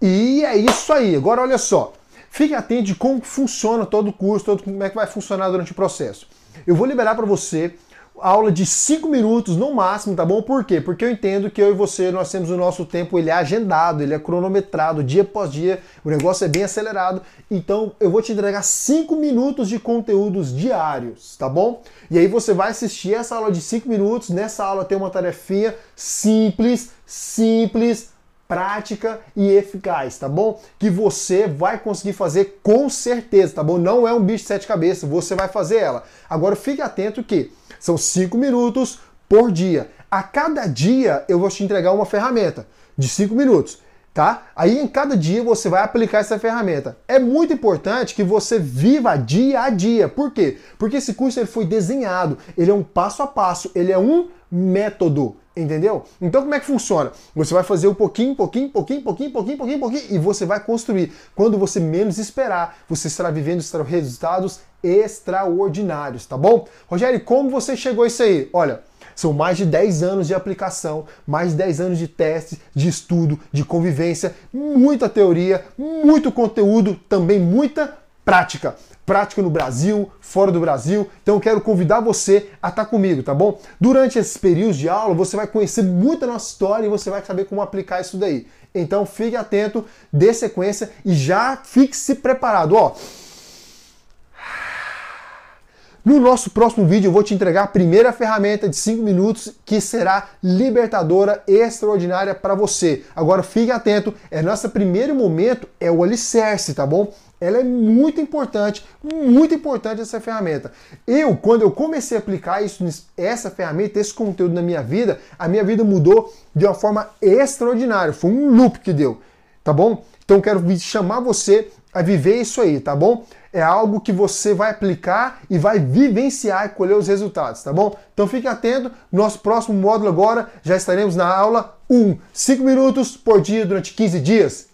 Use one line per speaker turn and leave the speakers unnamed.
E é isso aí. Agora olha só. Fique atento de como funciona todo o curso, todo, como é que vai funcionar durante o processo. Eu vou liberar para você aula de 5 minutos no máximo, tá bom? Por quê? Porque eu entendo que eu e você, nós temos o nosso tempo, ele é agendado, ele é cronometrado, dia após dia, o negócio é bem acelerado, então eu vou te entregar 5 minutos de conteúdos diários, tá bom? E aí você vai assistir essa aula de 5 minutos, nessa aula tem uma tarefinha simples, simples, prática e eficaz, tá bom? Que você vai conseguir fazer com certeza, tá bom? Não é um bicho de sete cabeças, você vai fazer ela. Agora fique atento que são cinco minutos por dia. A cada dia eu vou te entregar uma ferramenta de cinco minutos tá? Aí em cada dia você vai aplicar essa ferramenta. É muito importante que você viva dia a dia. Por quê? Porque esse curso ele foi desenhado, ele é um passo a passo, ele é um método. Entendeu? Então como é que funciona? Você vai fazer um pouquinho, pouquinho, pouquinho, pouquinho, pouquinho, pouquinho, pouquinho e você vai construir. Quando você menos esperar, você estará vivendo resultados extraordinários, tá bom? Rogério, como você chegou a isso aí? Olha, são mais de 10 anos de aplicação, mais de 10 anos de testes, de estudo, de convivência, muita teoria, muito conteúdo, também muita prática prática no Brasil, fora do Brasil. Então eu quero convidar você a estar comigo, tá bom? Durante esses períodos de aula, você vai conhecer muito a nossa história e você vai saber como aplicar isso daí. Então fique atento, dê sequência e já fique se preparado, ó. No nosso próximo vídeo eu vou te entregar a primeira ferramenta de 5 minutos que será libertadora, extraordinária para você. Agora fique atento, é nosso primeiro momento, é o alicerce, tá bom? Ela é muito importante, muito importante essa ferramenta. Eu, quando eu comecei a aplicar isso, essa ferramenta, esse conteúdo na minha vida, a minha vida mudou de uma forma extraordinária. Foi um loop que deu, tá bom? Então quero chamar você a viver isso aí, tá bom? é algo que você vai aplicar e vai vivenciar e colher os resultados, tá bom? Então fique atento, nosso próximo módulo agora já estaremos na aula 1, 5 minutos por dia durante 15 dias.